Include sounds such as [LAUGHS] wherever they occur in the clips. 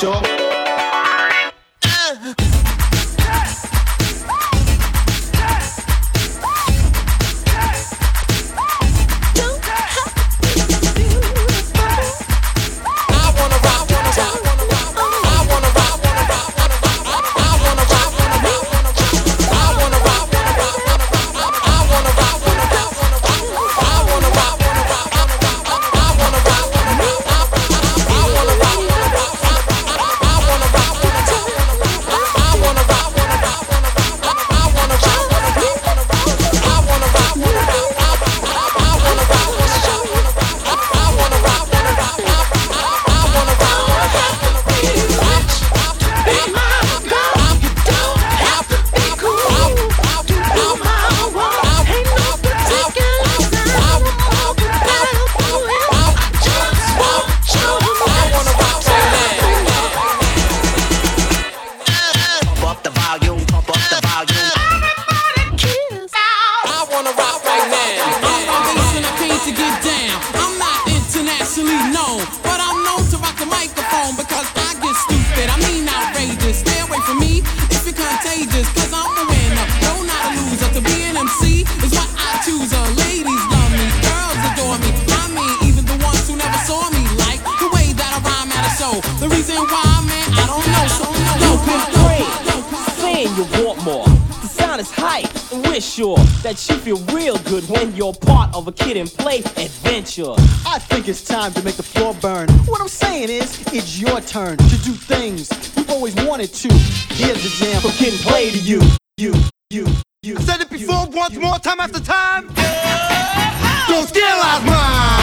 ショ You said it before once more, time after time. Don't steal mine.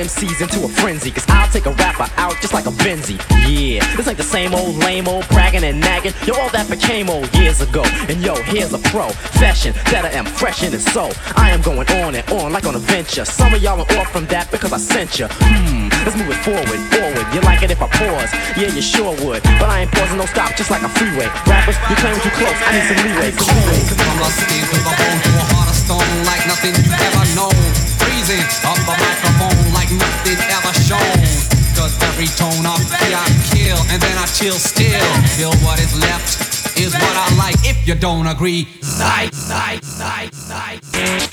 MCs into a frenzy. Cause I'll take a rapper out just like a Benzie. Yeah, this ain't the same old lame old bragging and nagging. Yo, all that became old years ago. And yo, here's a profession that I am fresh in and so I am going on and on like on a venture. Some of y'all are off from that because I sent you. Hmm, let's move it forward, forward. You like it if I pause? Yeah, you sure would. But I ain't pausing, no stop, just like a freeway. Rappers, you claim too close. I need some leeway. Some leeway. From rusty to the bone to a heart of stone like nothing you've ever known. Freezing up the microphone like nothing ever shown. Cause every tone up, yeah, I kill and then I chill still. Feel what is left is what I like. If you don't agree, zai, zai, zai, zai.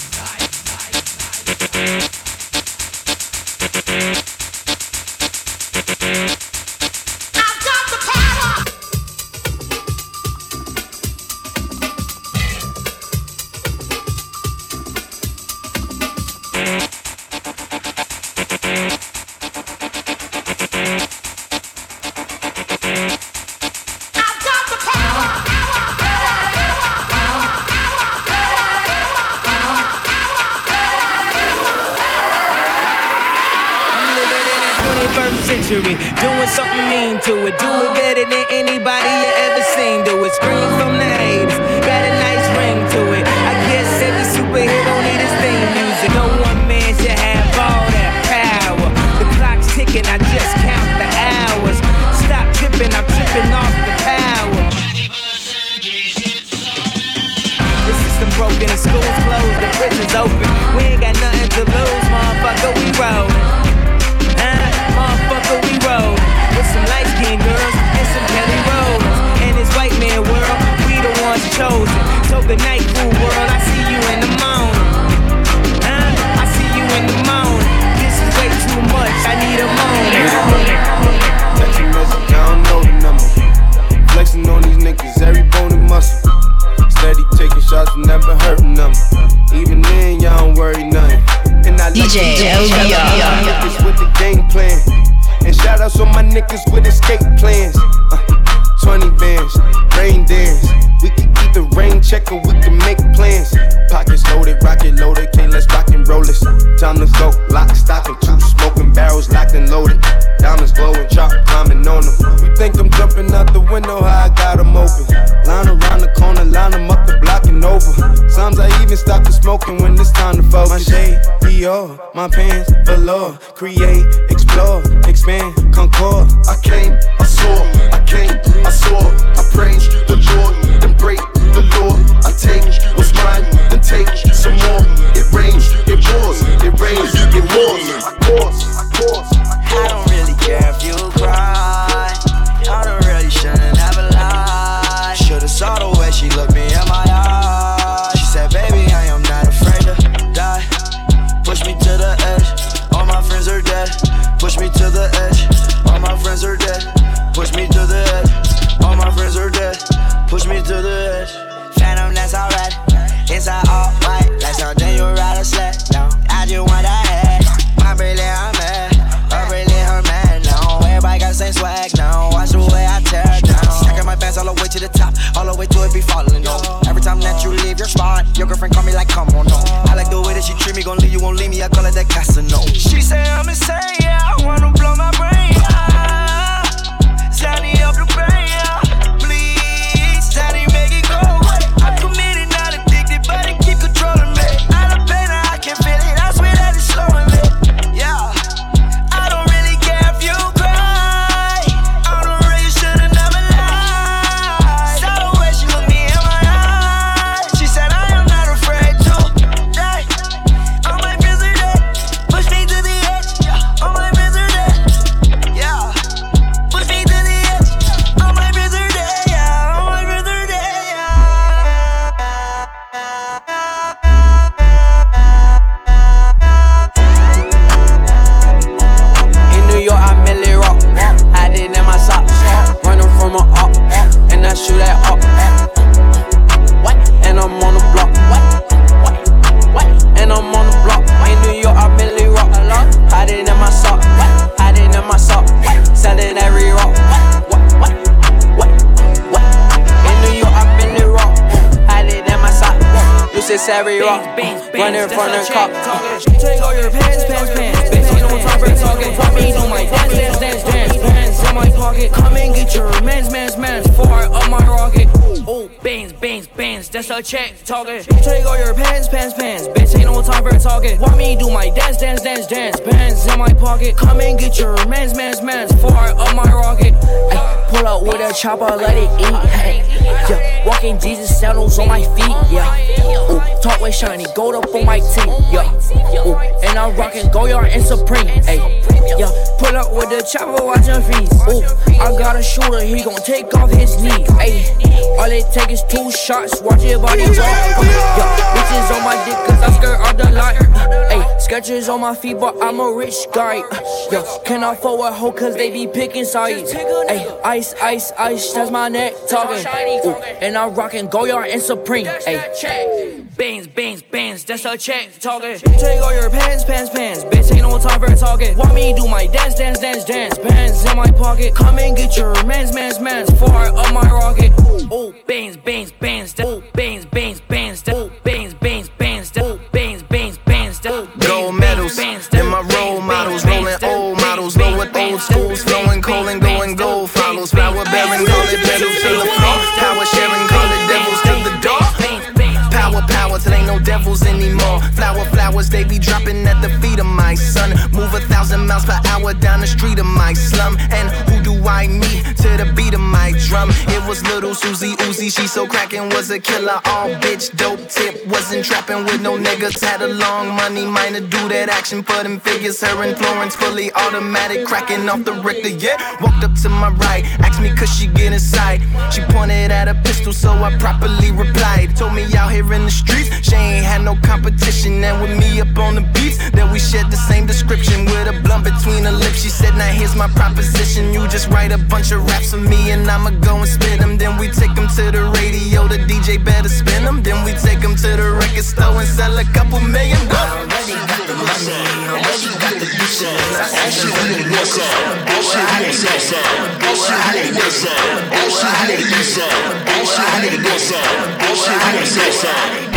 Century, doing something mean to it. Do it better than anybody you ever seen. Do it, scream from the haters. Got a nice ring to it. I guess every superhero need his theme music. No one man should have all that power. The clock's ticking, I just count the hours. Stop tripping, I'm tripping off the power. The system broken, the school's closed, the prison's open. We ain't got nothing to lose, motherfucker, we rollin'. Good night, cool world. I see you in the morning. Huh? I see you in the morning. This is way too much. I need a moment. I don't know the number. Flexing on these niggas, every bone and muscle. Steady taking shots, never hurting them. Even then, y'all don't worry nothing. And I DJ to shout out LBR. my niggas with the game plan. And shout outs on my niggas with escape plans. Uh, 20 bands, rain dance. We can keep the rain check or we can make plans. Pockets loaded, rocket loaded, can't let's rock and roll this. Time to go, lock, stock, and two smoking barrels locked and loaded. Diamonds glowing, chop climbing on them. You think I'm jumping out the window, how I got 'em open. Line around the corner, line 'em up the block and over. Sometimes I even stop the smoking when it's time to focus. My shade, Dior, my pants, velour. Create, explore, expand, concord. I came, I saw, I came, I saw. I praise the Lord, then break law. I take what's mine, then take some more. It rains, it pours, it rains, it pours. I pause, I pause, bangs, bangs, bangs. That's a check talking. Take all your pants, pants, pants. Bitch, ain't no time for talking. Want me do my dance, dance, dance, dance. Pants in my pocket. Come and get your mans, mans, mans. Fire up my rocket. Ay, pull up with a chopper, let it eat. Hey, yeah, walking Jesus sandals on my feet. Yeah, Ooh, talk with shiny, gold up on my teeth. Yeah, Ooh, and I'm rocking Goyard and Supreme. Hey, yeah, pull up with the chopper, watching fees. Ooh, I got a shooter, he gon' take off his knee. Hey, all it take is two shots, watch your body rock. Yeah, bitches on my dick, cause I skirt all the light. Hey, sketches on my feet, but I'm a rich guy. Yo, can I forward hoe, cause they be picking sides. Hey, ice, ice, ice, that's my neck talking. Ooh, and I'm rocking Goyard and Supreme. Hey, bands, bands, bands, that's a check talking. Take all your pants, pants, pants. Bitch, ain't no time for talking. Want me do my dance, dance, dance, dance. Pants in my pocket. Come and get your mans, mans, mans. Far up my rocket. Ooh, bands, bands, bands. Ooh, bands, bands, bands. Ooh, bands, bands, bands. Ooh, bands, bands, bands. Gold medals devils anymore. Flower, flowers, they be dropping at the feet of my son. Move a thousand miles per hour down the street of my slum. And who do I meet to the beat of my drum? It was little Susie Uzi, she so crackin', was a killer. All bitch, dope tip, wasn't trapping with no niggas. Had a long money, minor do that action for them figures. Her and influence fully automatic, cracking off the Richter. Yeah, walked up to my right, asked me could she get inside. She pointed at a pistol, so I properly replied. Told me out here in the streets, she ain't had no competition. And with me up on the beats, that we shared the same description with a blunt between her lips. She said, Now here's my proposition. You just write a bunch of raps for me, and I'ma go and spit them. Then we take them to the radio, the DJ better spin them. Then we take them to the record store and sell a couple million dollars. All shit we on the west side. Shit we on the south side. Shit we on the west side. Shit we on the east side. Shit we on the north side. Shit we on the south side.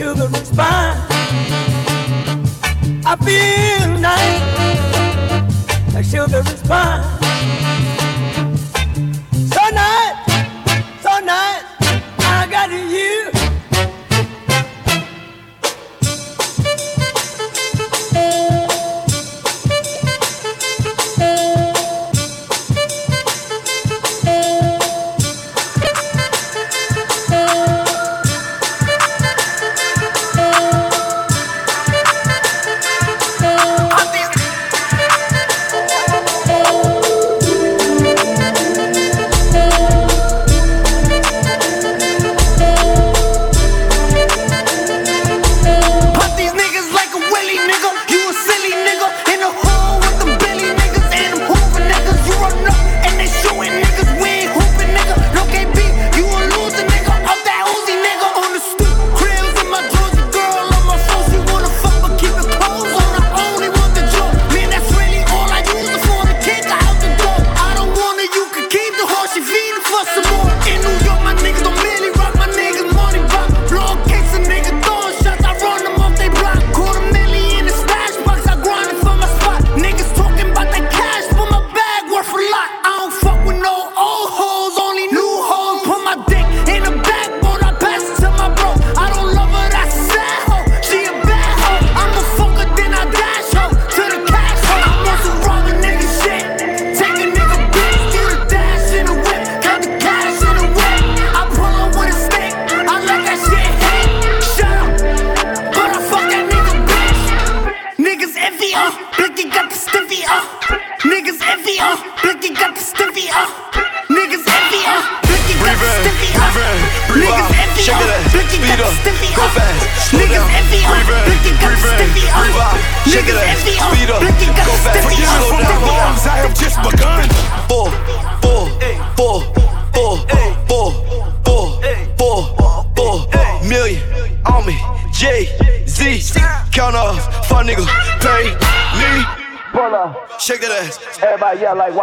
sugar is fine. I feel nice. The sugar is fine.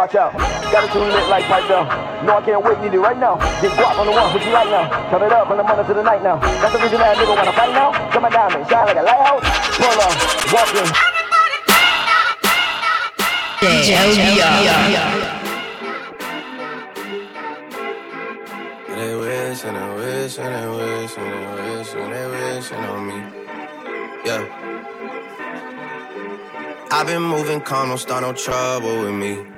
Watch out. Got it too lit like pipe down. No, I can't wait, need it right now. Get guap on the one, what you like now? Turn it up from the morning to the night now. That's the reason that nigga wanna fight now. Come on down and shine like a lighthouse. Pull up, walk in. They wish and they wish and they wish and they wish and they wishing on me. Yeah. I've been moving calm, don't start no trouble with me.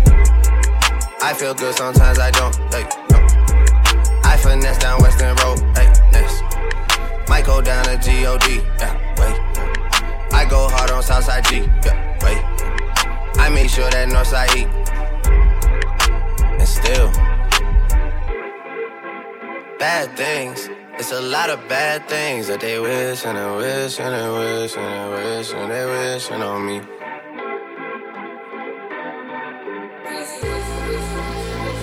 I feel good, sometimes I don't. Hey, no. I finesse down Western Road. Hey, next. Might go down to G-O-D. Yeah, wait. I go hard on Southside G. Yeah, wait. I make sure that Northside E. And still, bad things. It's a lot of bad things that they wish and they wish and they wish and they wish and they wishing on me.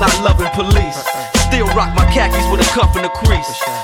Not loving police. Still rock my khakis with a cuff and a crease.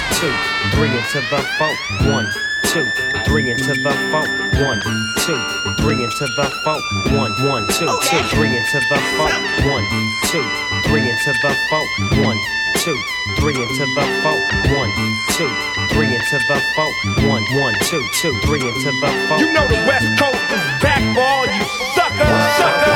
Two, three into the funk. One, two, three into the funk. One, two, three into the funk. Oh, one, one, two, two, three into the funk. One, two, three into the funk. One, two, three into the funk. One, two, three into the funk. One, one, two, two, three into the funk. You know the West Coast is back for all you suckers, suckers.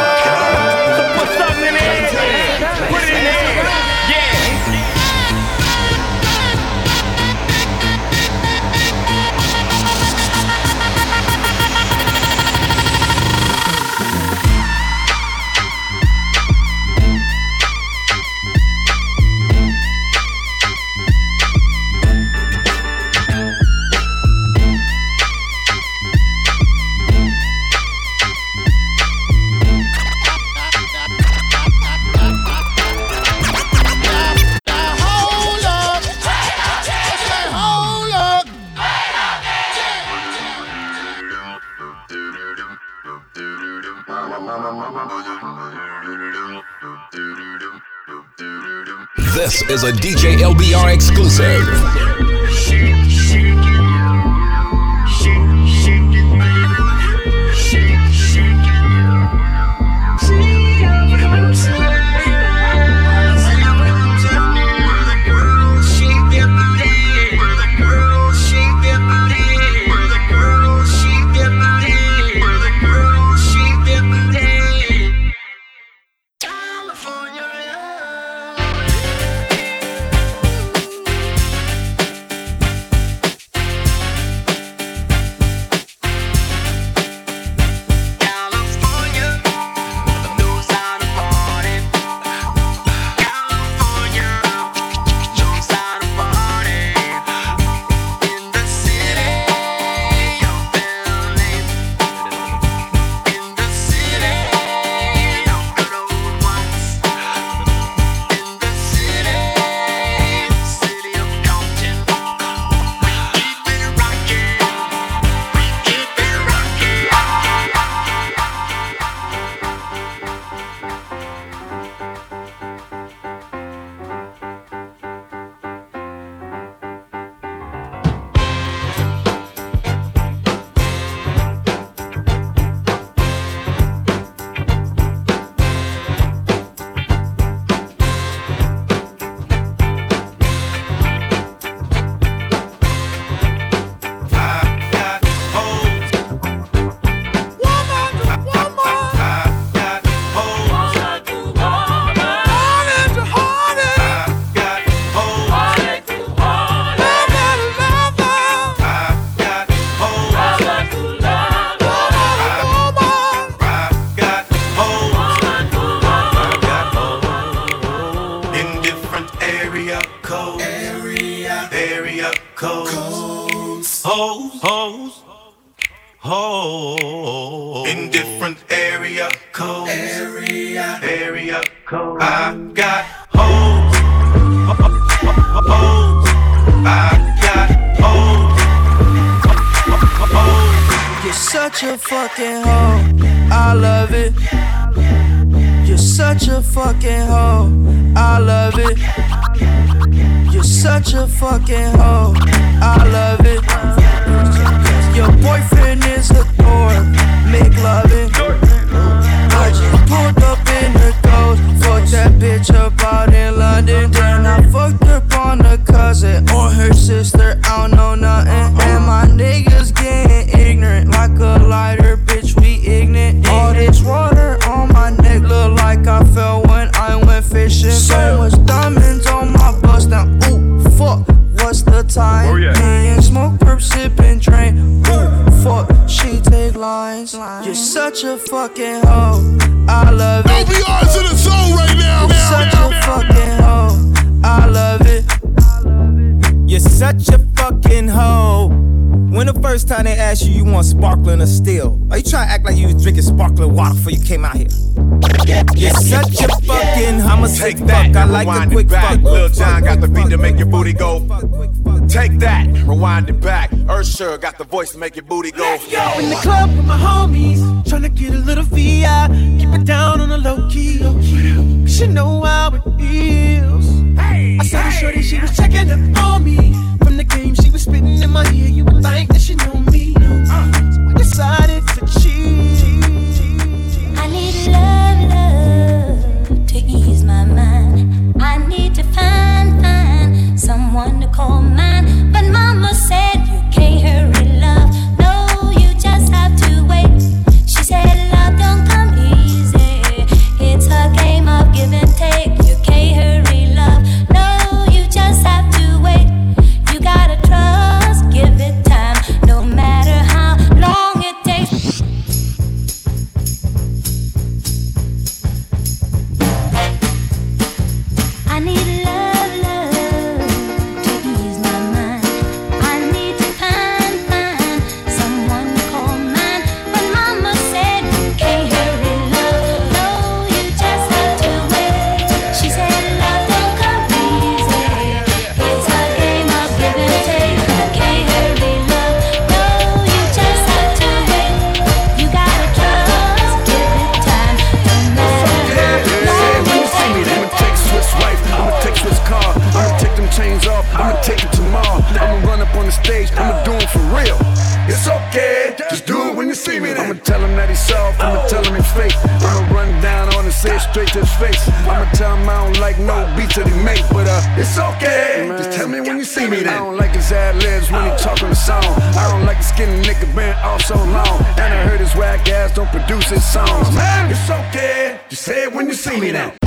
Is a DJ LBR exclusive. First time they asked you, you want sparkling or still? Are you trying to act like you was drinking sparkling water before you came out here? You're such a fucking. I'ma say Take fuck. that, I like rewind quick it back. fuck. Lil Jon got the beat to make your booty go. Take that, rewind it back. Usher got the voice to make your booty go. go. In the club with my homies, tryna get a little VI. Keep it down on the low key. Cause you know how it feels. I saw the shorty, she was checking up on me. From the game, she was spitting in my ear. You would think that she know me. Decided to cheat. I need love, love to ease my mind. I need to find, find someone to call mine. He's soft, I'ma tell him he's fake. I'ma run down on and say it straight to his face. I'ma tell him I don't like no beats that he make, but uh, it's okay. Just tell me when you see me then. I don't like his ad libs when he talking the song. I don't like the skinny nigga been off so long. And I heard his whack ass don't produce his songs. Man, it's okay, just say it when you see me then.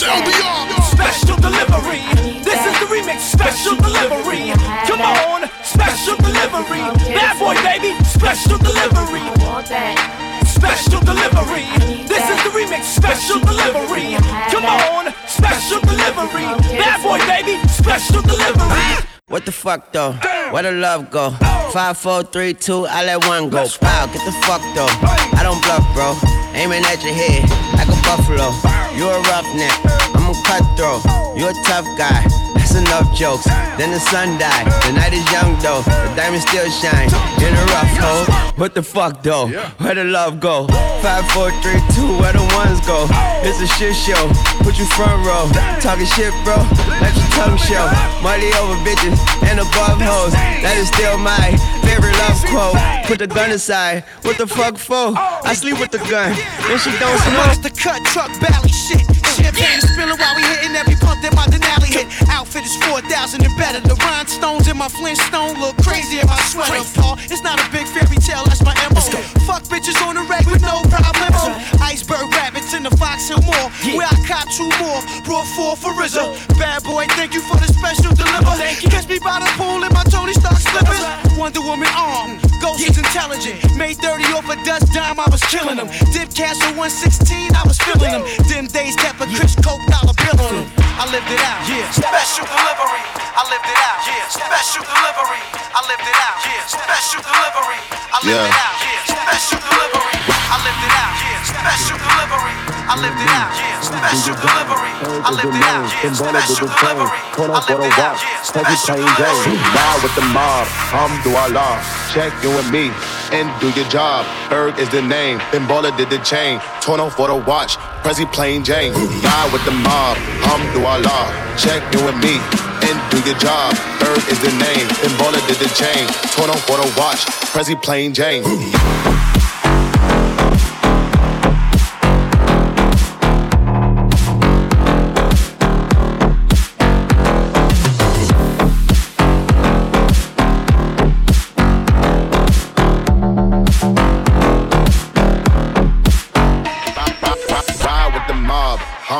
Special delivery. This is the remix. Special delivery. Come on. Special delivery. Bad boy, baby. Special delivery. Special delivery. This is the remix. Special delivery. Come on. Special delivery. Bad boy, baby. Special delivery. What the fuck though? Where the love go? Five, four, three, two, I let one go. Wow, get the fuck though. I don't bluff, bro. Aiming at your head like a buffalo. You a roughneck, I'm a cutthroat. You a tough guy. That's enough jokes. Then the sun died. The night is young though. The diamond still shine. In a rough hole. What the fuck though? Where the love go? Five, four, three, two, where the ones go? It's a shit show. Put you front row. Talking shit, bro. Let your tongue show. Money over bitches and above hoes. That is still my favorite love quote. Put the gun aside. What the fuck for? I sleep with the gun. And she don't smoke. the cut truck belly shit. Champagne spilling while we hitting every pump that my Denali hit. Outfit is 4,000 and better. The rhinestones in my Flintstone look crazy in my sweater. Paul, it's not a big fairy tale, that's my MO. Fuck bitches on the reg with no problems. Iceberg rabbits in the Fox Hill Mall, where I cop two more. Brought four for RZA. Bad boy, thank you for the special deliver. Catch me by the pool in my Tony Stark slippers. Wonder Woman arm, Ghost is intelligent. Made 30 off a dust dime, I was killing them. Dip Castle 116, I was feeling them. Them days kept a Chris Coke dollar bill on them. I lived it out, yeah. Special delivery, I lived it out, yeah. Special delivery, I lived it out, yeah. Special delivery, I lived Yeah. it out, yeah. Special delivery, I lived it out, yeah. Special delivery, I lived it out, yeah. Special delivery, I lived it out, yeah. Special delivery, I lived it out, yeah. Heavy plain Jane, ride with the mob, Alhamdulillah. Check in with me and do your job. Ferg is the name, Ben Baller did the chain. Torn off for the watch, Prezi plain Jane. [LAUGHS] Ride with the mob, Alhamdulillah. Check in with me and do your job. Ferg is the name, Ben Baller did the chain. Torn off for the watch, Prezi plain Jane.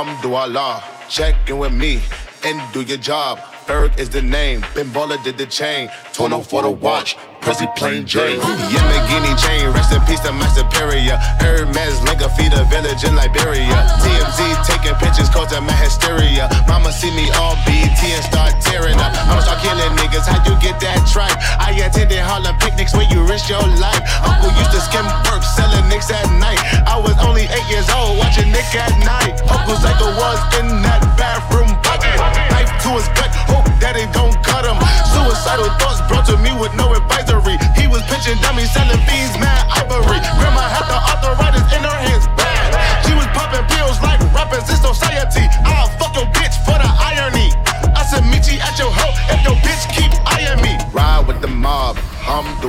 Alhamdulillah. Check in with me and do your job. Ferg is the name, Ben Baller did the chain. Torn off for the watch, Prezi plain Jane. Yamborghini chain, rest in peace to my superior. Hermes link feed a village in Liberia. TMZ taking pictures causing my hysteria. Mama see me all BT and start tearing up. I'ma start killing niggas, how you get that tripe? I attended Harlem picnics where you risk your life. Uncle used to skim work, selling nicks at night. I was only eight years old, watching Nick at night. Uncle Psycho was in that bathroom bucket. Knife to his gut, hope it don't cut him. Suicidal thoughts brought to me with no advisory. He was pitching dummies, selling fiends, mad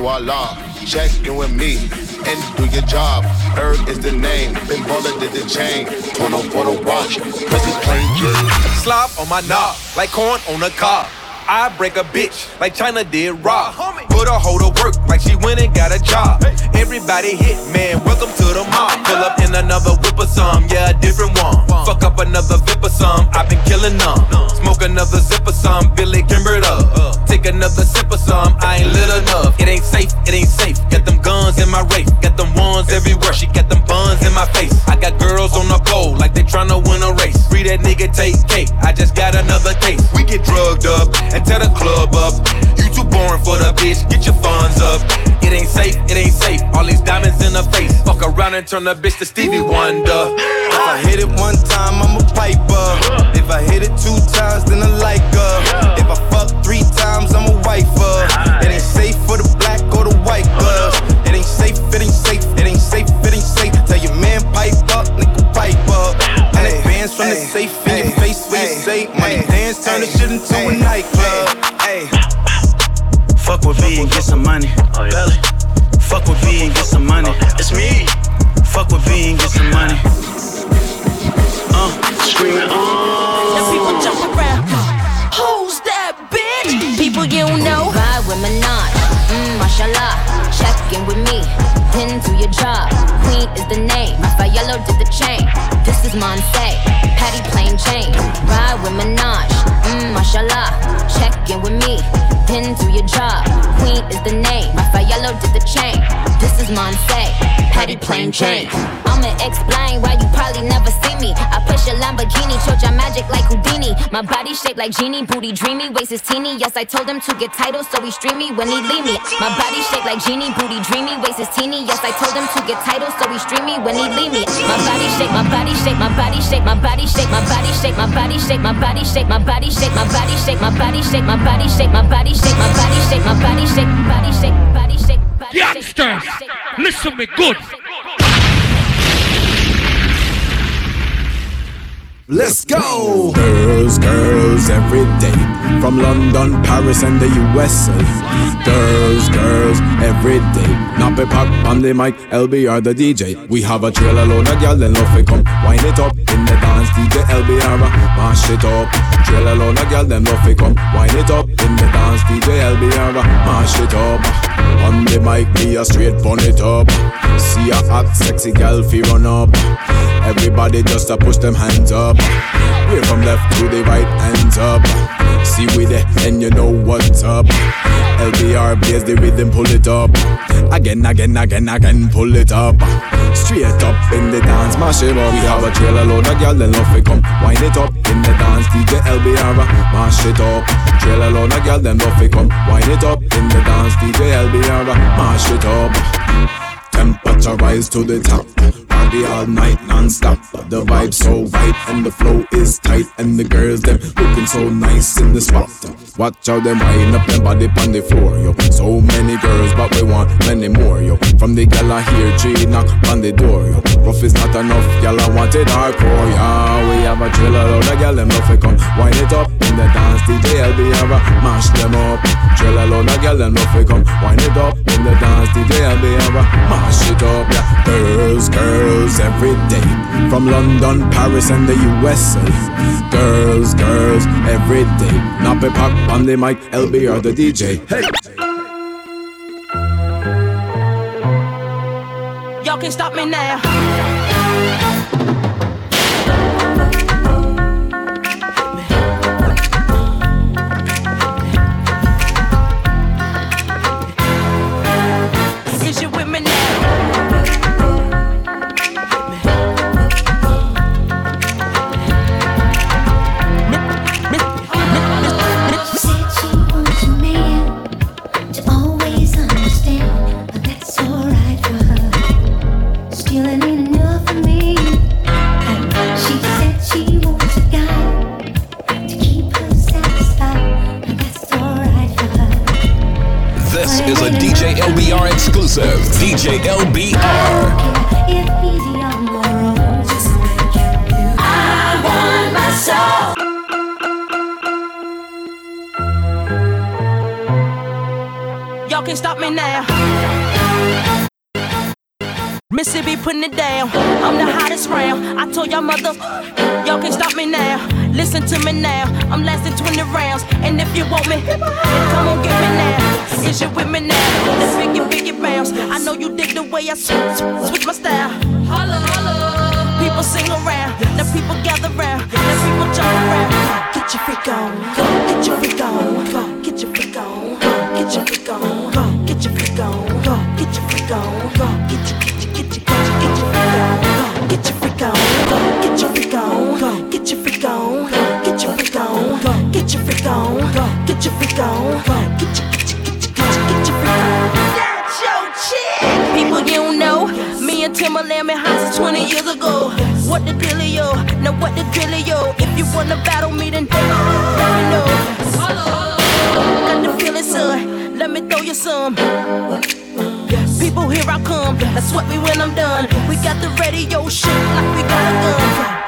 Alhamdulillah. Check in with me and do your job. Ferg is the name, Ben Baller did the chain. Turn off for the watch, Prezi plain Jane. Slop on my knob, like corn on a cob. I break a bitch like China did Rob. Put a hoe to work like she went and got a job. Everybody hit, man, welcome to the mob. Pull up in another whip or some, yeah, a different one. Fuck up another vip or some, I've been killing them. Smoke another zip or some, Billy Kimbered up. Take another sip or some, I ain't lit enough. It ain't safe, it ain't safe. Got them guns in my race, got them ones everywhere. She got them buns in my face. I got girls on the pole like they tryna win a race. Free that nigga take cake, I just got another case. We get drugged up and tear the club up. You too boring for the bitch, get your funds up. It ain't safe, it ain't safe. All these diamonds in the face. Fuck around and turn the bitch to Stevie Wonder. If I hit it one time, I'm a piper. If I hit it two times, then I like her. If I fuck three times, I'm a wifer. It ain't safe for the black or the white gloves. It ain't safe, it ain't safe, it ain't safe, it ain't safe. Tell your man pipe up, nigga pipe up. And it bands from the safe in your face where you say money dance, turn the shit into a nightclub. Fuck with B and get some money. Oh, Fuck with B and get some money. It's me. Fuck with B and get some money. Uh, screaming. Uh. Now people jump around. Who's that bitch? People you know. Ride with Minaj, mmm, mashallah. Check in with me, then do your job. Queen is the name, Yellow did the chain. This is Monse, Patty plain chain. Ride with Minaj, mmm, mashallah. Then do your job. Queen is the name, Yellow did the chain. This is Monse, Patty plain Jane. I'ma explain why you probably never see me. I push a Lamborghini, choke your magic like Houdini. My body shaped like genie, booty dreamy, waist is teeny. Yes, I told him to get titles, so he stream me when he leave me. My body shaped like genie, booty dreamy, waist is teeny. Yes, I told him to get titles, so he stream me when he leave me. My body shape, my body shape, my body shape, my body shape, my body shape, my body shape, my body shape, my body shape, my body shape, my body shape, my body shape, my body shape, my body shape, my body shape, body shape, body shape. Youngsters, listen me good. Let's go! Girls, girls, every day. From London, Paris, and the USA. Girls, girls, every day. Nappy pop on the mic, LBR the DJ. We have a trailer load of y'all and love it come. Wind it up in the LBR. mash it up. Trail alone a girl, them fi come, wind it up in the dance. DJ LBR, mash it up. On the mic, be a straight bun it up. See a hot, sexy girl fi run up. Everybody just a push them hands up. We're from left to the right, hands up. See we there, and you know what's up. LBR plays the rhythm, pull it up. Again, again, again, again, pull it up. Straight up in the dance, mash it up. We have a trailer load of girl, then love it come. Wind it up in the dance, DJ LBR, mash it up. Trailer load of girl, then love it come. Wind it up in the dance, DJ LBR, mash it up. Temperature rise to the top. Party all night non-stop. The vibe so right and the flow is tight and the girls them looking so nice in the spot. Watch how them wind up them body on the floor, yo. So many girls, but we want many more, yo. From the gal I hear G knock on the door, yo. Rough is not enough, gal I want it hardcore, yeah. We have a trailer load of gal them love to come wind it up in the dance. DJ LB have a mash them up. Trailer load of gal them love to come wind it up in the dance. DJ LB have a mash it up, yeah. Girls, girls every day from London, Paris, and the USA. Girls, girls every day. Nappy pop on the mic, LB or the DJ. Hey. Y'all can stop me now. Soul. Y'all can stop me now. Mississippi putting it down. I'm the hottest round. I told y'all mother, Listen to me now. I'm lasting 20 rounds. And if you want me, come on get me now. Is you with me now? Let's biggie, biggie bounce. I know you dig the way I switch, switch my style. Holla, holla. People sing around. Now people gather round. Now people jump around. Get your freak on. Go, get your freak on. Go, get your freak on. Go, get your freak on. Go, get your freak on. Go, get your freak on. Get your, get your, 20 years ago. What the dealio? Now what the dealio? If you wanna battle me, then let me know. Got the feeling, son. Let me throw you some. People, here I come. Now sweat me when I'm done. We got the radio shit like we got a gun.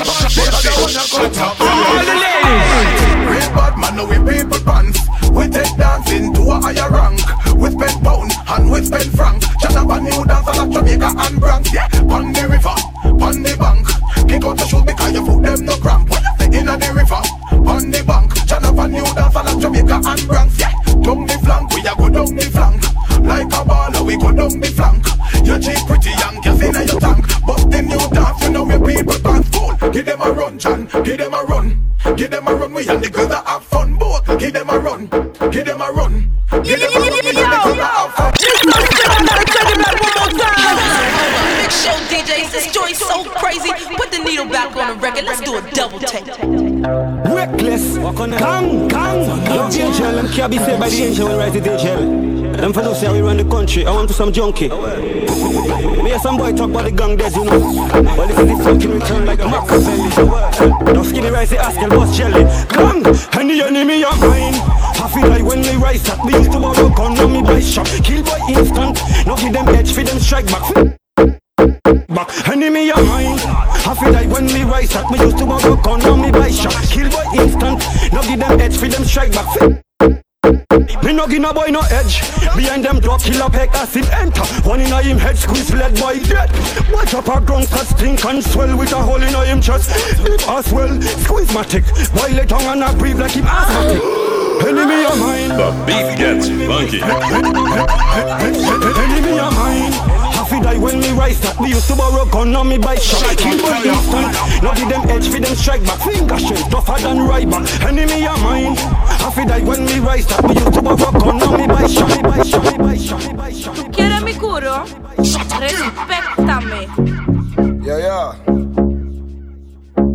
Big We All the ladies bad man, we pants. We take dancing to a higher rank. Pound and we spend francs. Just up a new dance, a Jamaica and Bronx. Yeah, on the river. John. Give them a run, give them a run. We and the girls that have fun, boy. Give them a run, give them a run. Give them a run. We and the girls that have fun. Show DJs, this joint so crazy. Put the needle back on the record. Let's do a double take. Reckless, gang, gang. Love the angel, them can't be saved by the angel when right it angel. Them for say we run the country, I want to some junkie. Me some boy talk about the gang dead, you know. Well, this is the fucking return like a Machiavelli. Now skinny rice, they ask and boss jelly. Gang, the enemy of mine. Half it like when they rise up. We used to borrow gun on me by shot. Kill by instant. Now give them edge, for them strike back. Back, enemy of mine. Half it like when we rise up. We used to borrow gun on edge, for them strike back. Me no give a boy no edge. Behind them drop killer peck acid enter. One in a him head squeeze led by death. Watch up a drunk cut stink and swell With a hole in a him chest. Him as well Squeeze my tick. While tongue and I breathe like him asthmatic. Enemy of mine. The beat gets funky. Enemy of mine die when me rise that We used to borrow gun on me bike shop Kill by instant Now give them edge for them strike back Finger straight tougher than Ryback Enemy of mine Half it die when me rise that We used to borrow gun on me bike shop Me bike shop, me bike shop, me bike shop ¿Quieres mi curo? Respéctame. Yeah, yeah.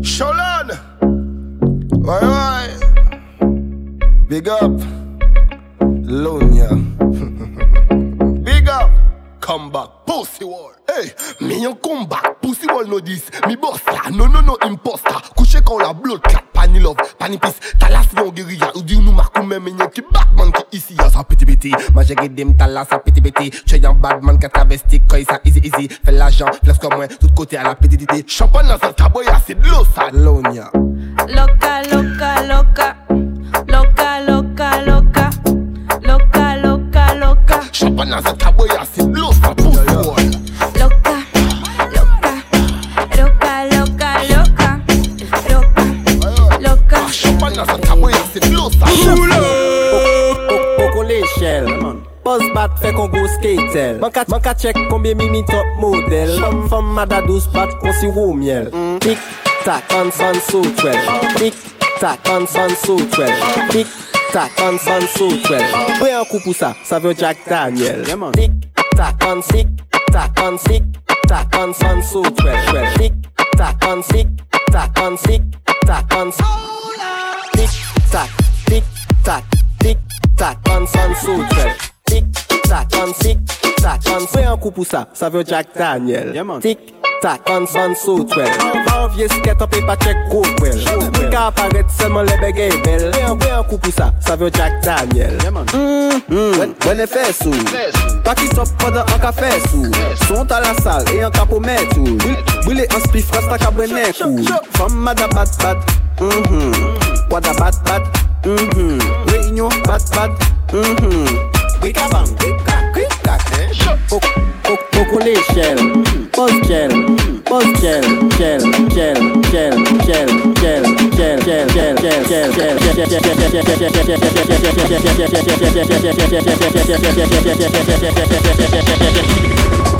Sholan. Why, why? Big up. Lunya. [LAUGHS] Big up. Come back. Pussy wall. Hey, me yon come back. Pussy wall no this. Me boss la. No, no, no, imposter. Couché quand la blood clot. Pani love, pani peace. Talas yon guérilla. Ou di nou markou men men yon ki Batman ki ici. Ya sa piti piti. Ma talas sa piti piti. Che yon badman ka travesti. Koy sa easy easy. Fè l'argent, flex comme moi. Tout côté à la petite idée. Champagne dans sa taboy, c'est de l'eau, ça. Lunya. Loca, loca, loca. Loca, loca, loca. Loca, loca, loca. Champagne dans sa taboy, c'est de l'eau, ça. Poko le shell Buzz bat fe kon go skater. Man ka chek konbyen mi mi top model Fom mada dos bat kon si wou miel. Tik tak an san twel Tik tak an san twel Tik tak an san twel Pwe an kou pou sa, sa ve Jack Daniel. Tik tak an sik, tak an sik Tak an san twel Tik tak an sik, tak an sik, tak an sik Tik tak Tik tak, tik tak, ansan soujel Tik tak, antik tak, ansan Fè an kou pou sa, sa vè Jack Daniel. Tik tak, ansan soujel An va an vie sket an pe pa chek koukwel Ka aparet selman lebe gey bel. Fè an kou pou sa, sa vè Jack Daniel. Wè ne fè sou Paki sop padan an ka fè sou Sont a la sal e an ka pou mè tou Bwile an spi fras ta ka bwene kou? Fèm mada bat bat Mh mm-hmm. mh Mhm Wada bat bat Mhm Réunion bat bat Mhm Quick a bang Quick crack Quick crack Coco l'échelle Buzz gel Buzz gel Gel Gel Gel Gel Gel Gel Gel Gel Gel Gel Major Lazer.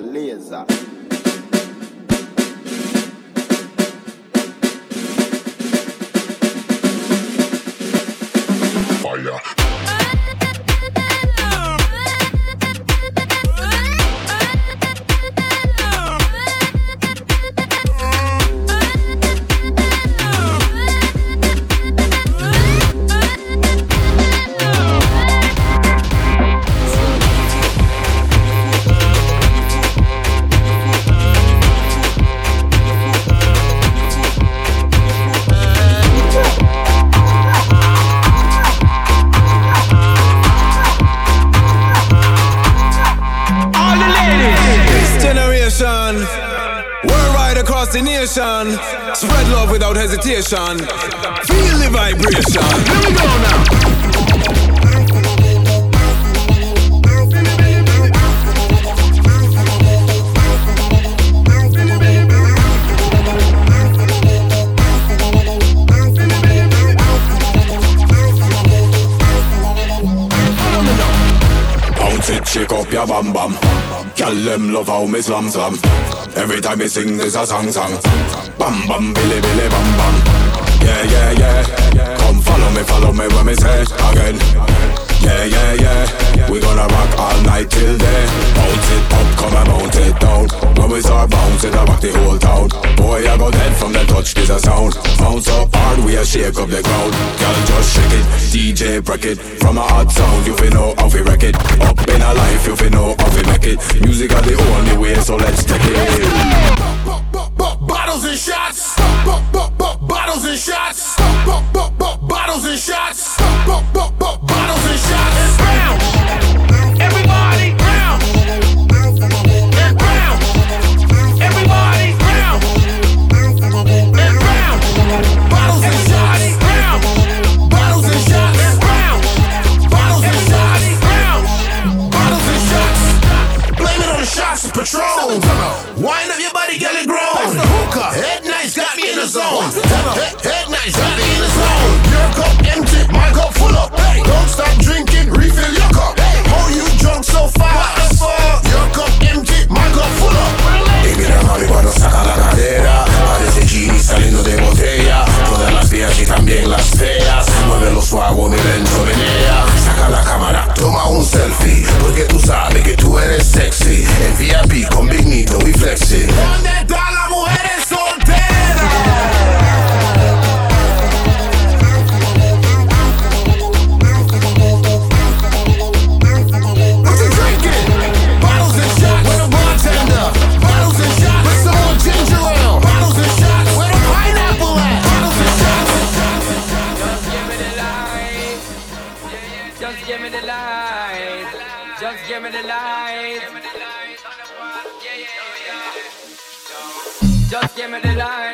Fortaleza. Olha. Nation. Spread love without hesitation. Feel the vibration. Here we go now. Shake up your bam bam. Girl, them love how me slam slam. Every time me sing, there's a song song. Bam bam, billy billy bam bam. Yeah yeah yeah. Come Follow me, follow me when me say again. Hard, shake up the crowd. Girl, just shake it, DJ break it. From a hot sound, you feel know how we wreck it. Up in a life, you feel know how we make it. Music are the only way, so let's take it. Bottles and shots. Bottles and shots. Bottles and shots. Bottles and shots. Y también las feas. Muévelo suave, mi lento menea Saca la cámara, toma un selfie Porque tú sabes que tú eres sexy. En VIP con Big Nito y Flexi give me the light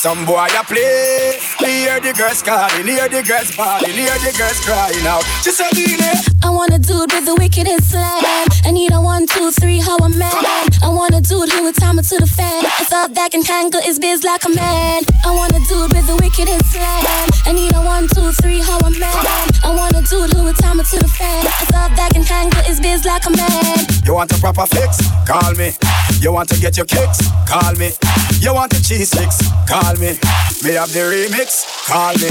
some boy I play. Hear the girls calling, hear the girls bawling, hear the girls crying out. She said, I want a dude with the wickedest slam. I need a one, two, three, how a man. I want a dude who would time it to the fan. I thought that can handle his biz like a man. I want a dude with the wickedest slam. I need a one, two, three, how a man. I want a dude who would time it to the fan. Handle his biz like a man. You want a proper fix? Call me. You want to get your kicks? Call me. You want a cheese fix? Call me. Me have the remix? Call me.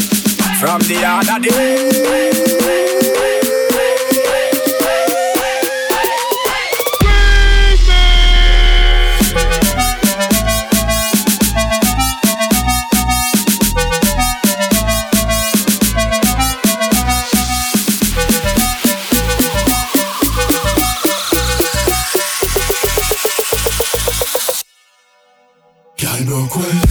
From the other day. Y'all quit.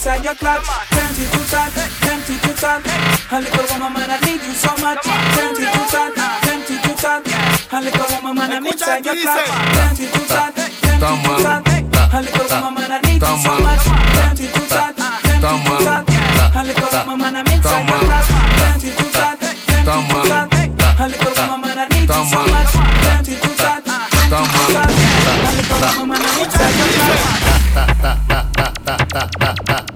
Tempted to touch, tempted to touch. A little woman, man, I need you so much. Tempted to touch, tempted to touch. A little woman, man, I'm inside your clutch. Tempted to touch, tempted to touch. A little woman, man, I need you so much. Tempted to touch, tempted to touch. A little woman, man, I'm inside your clutch. Tempted to touch, tempted to touch. A little woman, man, I need you so much. Tempted to touch, tempted to touch. A little woman, man, I'm inside your clutch. Ladies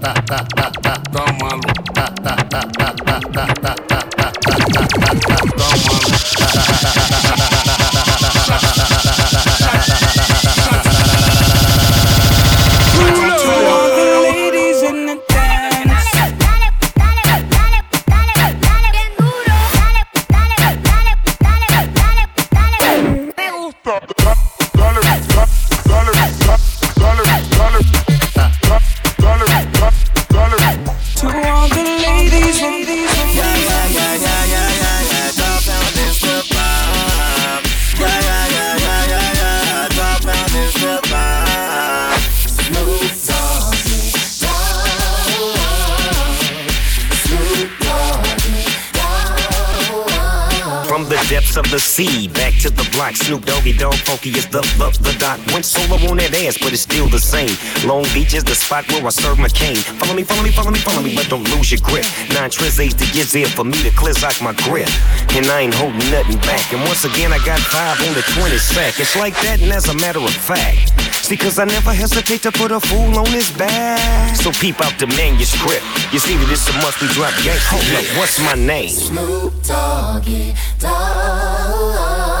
sea, back to the block. Snoop Doggy Dogg Funky is the the the dot. Went solo on that ass, but it's still the same. Long Beach is the spot where I serve my cane. Follow me, follow me, follow me, follow me, but don't lose your grip. Nine trizzies to get there for me to clear out my grip. And I ain't holding nothing back. And once again, I got five on the 20 sack. It's like that, and as a matter of fact. See, cause I never hesitate to put a fool on his back. So peep out the manuscript. You see that it's a must we drop gang. Hold up, what's my name? Snoop Doggy Dogg.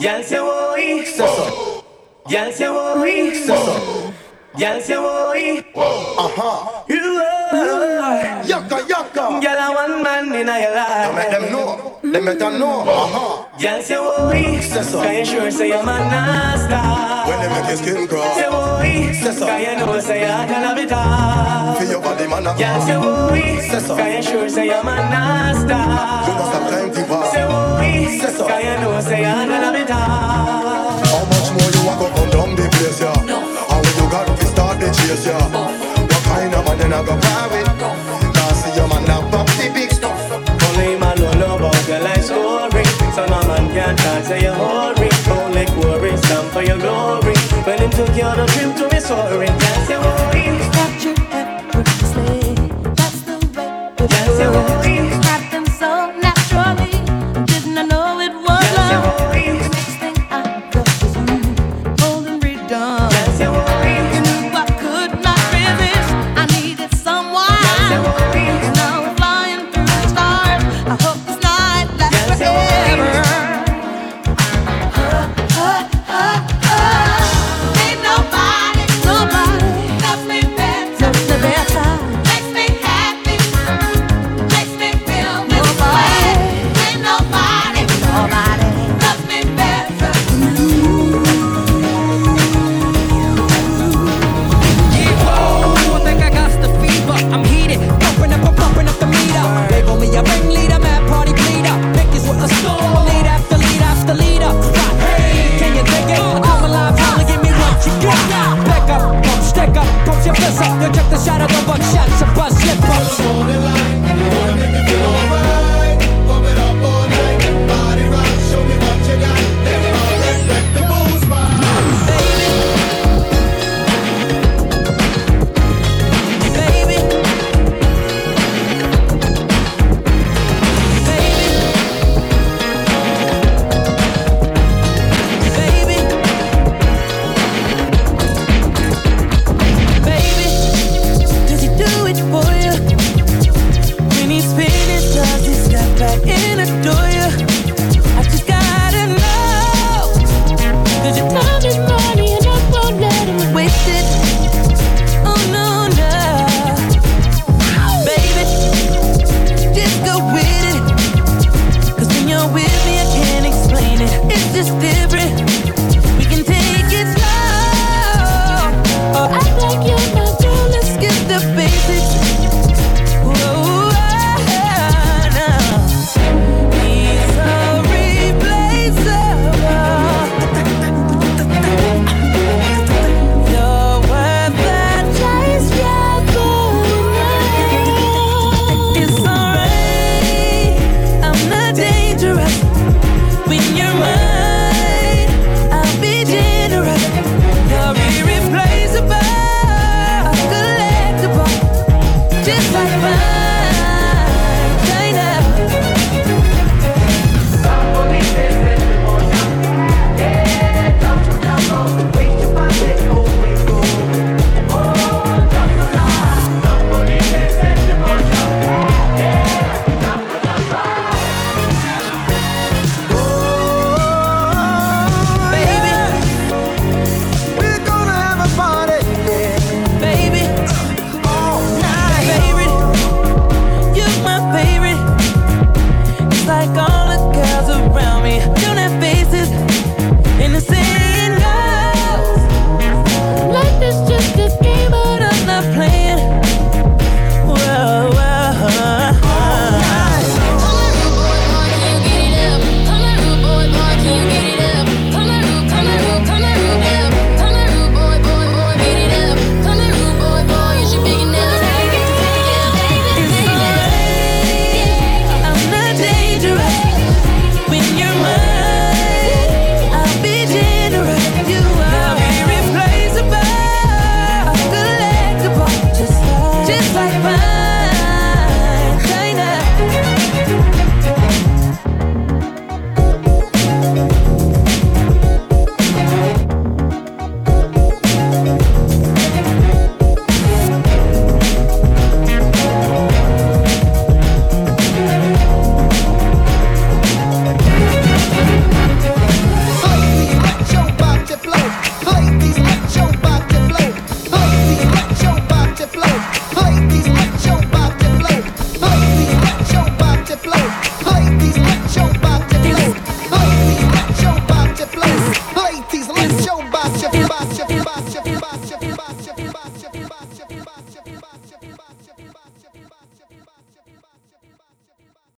Y'all say woy, so so. Y'all say woy, so so. Y'all say woy. You are. Yaka yaka. Y'all are one man in your life. Let them know. Let me them know. Uh-huh. Y'all say woy, so so. Can you sure say you're my nasty? When they make your skin crawl. Say woy, so so. Can you know say I can have it all? Feel your body man. Y'all say woy, so so. Can you sure say you're my nasty? You must have time to pass. Say woy, so so. Can you know say I can have it all? How much more you walk up and down the place, yeah? How you got to start the chase, yeah? What kind of man you not go far with? Can talk say you hurry. Only quarry stand for your glory. When him took you on a trip to Missouri, that's your worry. Strapped you effortlessly. That's the way That's your worry.